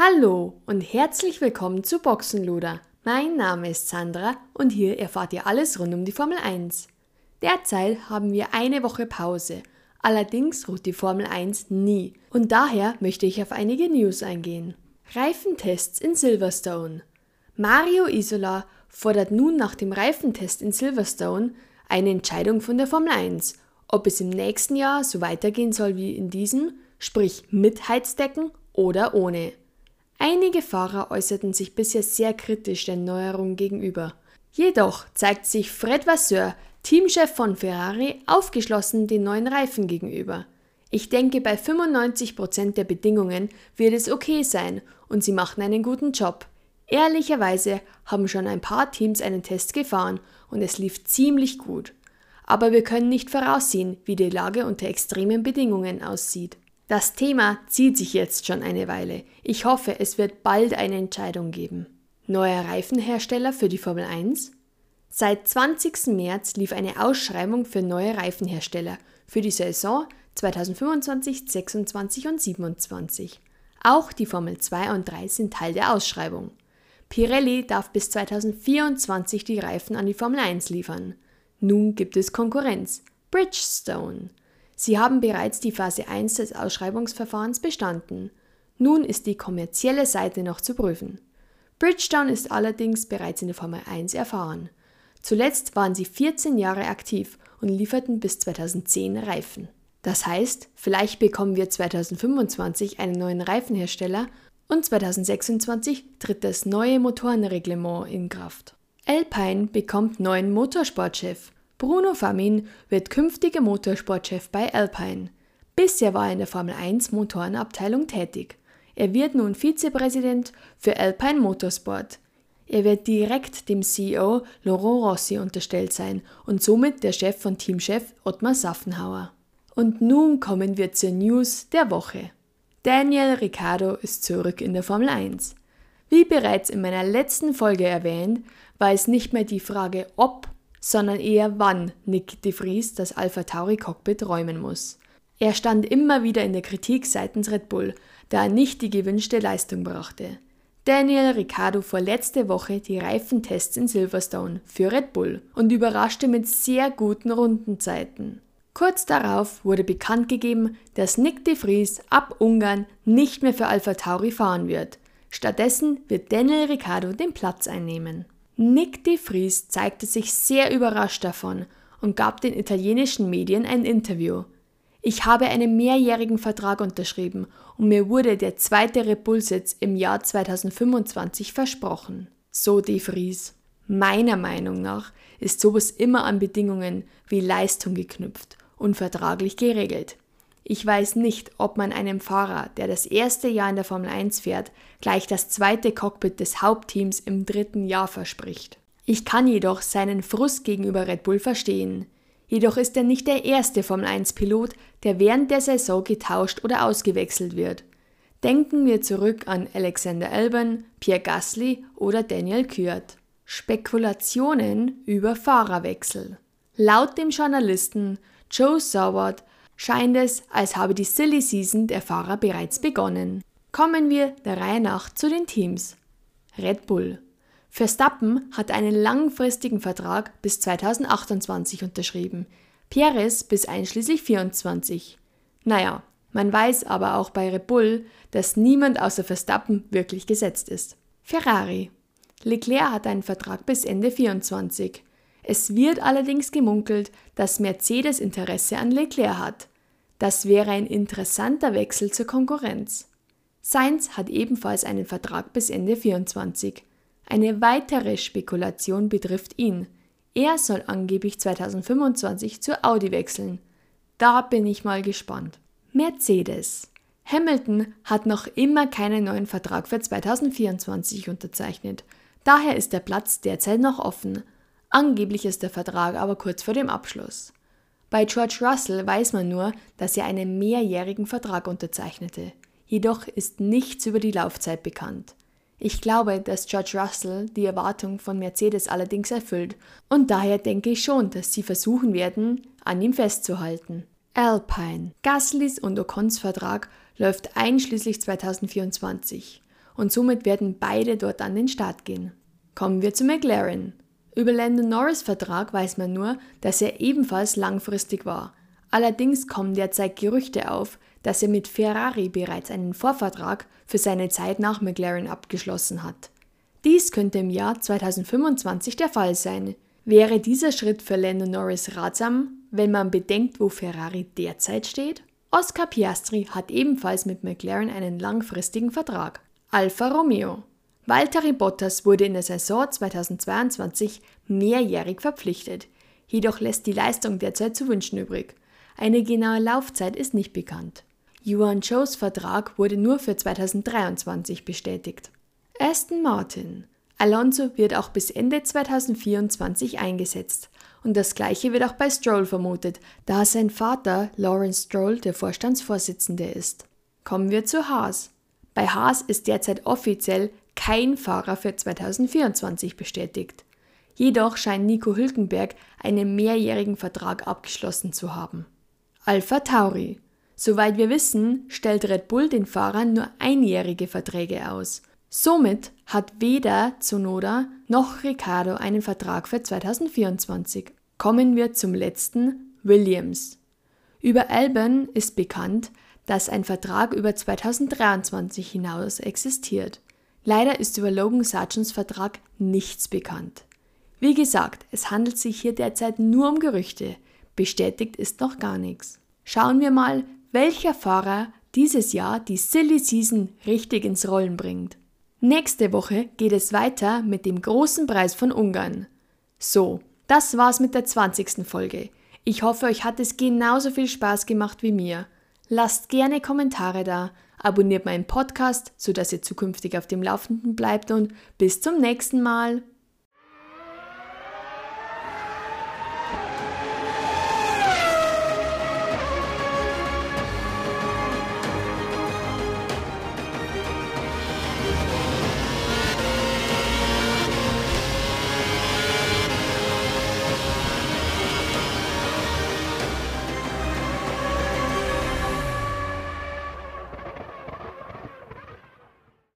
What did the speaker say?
Hallo und herzlich willkommen zu Boxenluder. Mein Name ist Sandra und hier erfahrt ihr alles rund um die Formel 1. Derzeit haben wir eine Woche Pause. Allerdings ruht die Formel 1 nie und daher möchte ich auf einige News eingehen. Reifentests in Silverstone. Mario Isola fordert nun nach dem Reifentest in Silverstone eine Entscheidung von der Formel 1, ob es im nächsten Jahr so weitergehen soll wie in diesem, sprich mit Heizdecken oder ohne. Einige Fahrer äußerten sich bisher sehr kritisch der Neuerung gegenüber. Jedoch zeigt sich Fred Vasseur, Teamchef von Ferrari, aufgeschlossen den neuen Reifen gegenüber. Ich denke, bei 95% der Bedingungen wird es okay sein und sie machen einen guten Job. Ehrlicherweise haben schon ein paar Teams einen Test gefahren und es lief ziemlich gut. Aber wir können nicht voraussehen, wie die Lage unter extremen Bedingungen aussieht. Das Thema zieht sich jetzt schon eine Weile. Ich hoffe, es wird bald eine Entscheidung geben. Neuer Reifenhersteller für die Formel 1? Seit 20. März lief eine Ausschreibung für neue Reifenhersteller für die Saison 2025, 26 und 27. Auch die Formel 2 und 3 sind Teil der Ausschreibung. Pirelli darf bis 2024 die Reifen an die Formel 1 liefern. Nun gibt es Konkurrenz. Bridgestone. Sie haben bereits die Phase 1 des Ausschreibungsverfahrens bestanden. Nun ist die kommerzielle Seite noch zu prüfen. Bridgestone ist allerdings bereits in der Formel 1 erfahren. Zuletzt waren sie 14 Jahre aktiv und lieferten bis 2010 Reifen. Das heißt, vielleicht bekommen wir 2025 einen neuen Reifenhersteller und 2026 tritt das neue Motorenreglement in Kraft. Alpine bekommt neuen Motorsportchef. Bruno Famin wird künftiger Motorsportchef bei Alpine. Bisher war er in der Formel 1 Motorenabteilung tätig. Er wird nun Vizepräsident für Alpine Motorsport. Er wird direkt dem CEO Laurent Rossi unterstellt sein und somit der Chef von Teamchef Ottmar Saffenhauer. Und nun kommen wir zur News der Woche. Daniel Ricciardo ist zurück in der Formel 1. Wie bereits in meiner letzten Folge erwähnt, war es nicht mehr die Frage, ob, sondern eher wann Nick de Vries das Alpha Tauri Cockpit räumen muss. Er stand immer wieder in der Kritik seitens Red Bull, da er nicht die gewünschte Leistung brachte. Daniel Ricciardo fuhr letzte Woche die Reifentests in Silverstone für Red Bull und überraschte mit sehr guten Rundenzeiten. Kurz darauf wurde bekannt gegeben, dass Nick de Vries ab Ungarn nicht mehr für Alpha Tauri fahren wird. Stattdessen wird Daniel Ricciardo den Platz einnehmen. Nick de Vries zeigte sich sehr überrascht davon und gab den italienischen Medien ein Interview. Ich habe einen mehrjährigen Vertrag unterschrieben und mir wurde der zweite Repulsitz im Jahr 2025 versprochen. So de Vries. Meiner Meinung nach ist sowas immer an Bedingungen wie Leistung geknüpft und vertraglich geregelt. Ich weiß nicht, ob man einem Fahrer, der das erste Jahr in der Formel 1 fährt, gleich das zweite Cockpit des Hauptteams im dritten Jahr verspricht. Ich kann jedoch seinen Frust gegenüber Red Bull verstehen. Jedoch ist er nicht der erste Formel 1-Pilot, der während der Saison getauscht oder ausgewechselt wird. Denken wir zurück an Alexander Albon, Pierre Gasly oder Daniel Kürt. Spekulationen über Fahrerwechsel. Laut dem Journalisten Joe Saward scheint es, als habe die Silly Season der Fahrer bereits begonnen. Kommen wir der Reihe nach zu den Teams. Red Bull. Verstappen hat einen langfristigen Vertrag bis 2028 unterschrieben, Perez bis einschließlich 24. Naja, man weiß aber auch bei Red Bull, dass niemand außer Verstappen wirklich gesetzt ist. Ferrari. Leclerc hat einen Vertrag bis Ende 24. Es wird allerdings gemunkelt, dass Mercedes Interesse an Leclerc hat. Das wäre ein interessanter Wechsel zur Konkurrenz. Sainz hat ebenfalls einen Vertrag bis Ende 24. Eine weitere Spekulation betrifft ihn. Er soll angeblich 2025 zu Audi wechseln. Da bin ich mal gespannt. Mercedes. Hamilton hat noch immer keinen neuen Vertrag für 2024 unterzeichnet. Daher ist der Platz derzeit noch offen. Angeblich ist der Vertrag aber kurz vor dem Abschluss. Bei George Russell weiß man nur, dass er einen mehrjährigen Vertrag unterzeichnete. Jedoch ist nichts über die Laufzeit bekannt. Ich glaube, dass George Russell die Erwartung von Mercedes allerdings erfüllt und daher denke ich schon, dass sie versuchen werden, an ihm festzuhalten. Alpine. Gaslys und Ocons Vertrag läuft einschließlich 2024 und somit werden beide dort an den Start gehen. Kommen wir zu McLaren. Über Landon Norris Vertrag weiß man nur, dass er ebenfalls langfristig war. Allerdings kommen derzeit Gerüchte auf, dass er mit Ferrari bereits einen Vorvertrag für seine Zeit nach McLaren abgeschlossen hat. Dies könnte im Jahr 2025 der Fall sein. Wäre dieser Schritt für Lando Norris ratsam, wenn man bedenkt, wo Ferrari derzeit steht? Oscar Piastri hat ebenfalls mit McLaren einen langfristigen Vertrag. Alfa Romeo Valtteri Bottas wurde in der Saison 2022 mehrjährig verpflichtet, jedoch lässt die Leistung derzeit zu wünschen übrig. Eine genaue Laufzeit ist nicht bekannt. Yuan Cho's Vertrag wurde nur für 2023 bestätigt. Aston Martin Alonso wird auch bis Ende 2024 eingesetzt. Und das gleiche wird auch bei Stroll vermutet, da sein Vater Lawrence Stroll der Vorstandsvorsitzende ist. Kommen wir zu Haas. Bei Haas ist derzeit offiziell kein Fahrer für 2024 bestätigt. Jedoch scheint Nico Hülkenberg einen mehrjährigen Vertrag abgeschlossen zu haben. Alpha Tauri. Soweit wir wissen, stellt Red Bull den Fahrern nur einjährige Verträge aus. Somit hat weder Tsunoda noch Ricardo einen Vertrag für 2024. Kommen wir zum letzten, Williams. Über Albon ist bekannt, dass ein Vertrag über 2023 hinaus existiert. Leider ist über Logan Sargents Vertrag nichts bekannt. Wie gesagt, es handelt sich hier derzeit nur um Gerüchte, bestätigt ist noch gar nichts. Schauen wir mal, welcher Fahrer dieses Jahr die Silly Season richtig ins Rollen bringt. Nächste Woche geht es weiter mit dem großen Preis von Ungarn. So, das war's mit der 20. Folge. Ich hoffe, euch hat es genauso viel Spaß gemacht wie mir. Lasst gerne Kommentare da, abonniert meinen Podcast, sodass ihr zukünftig auf dem Laufenden bleibt und bis zum nächsten Mal.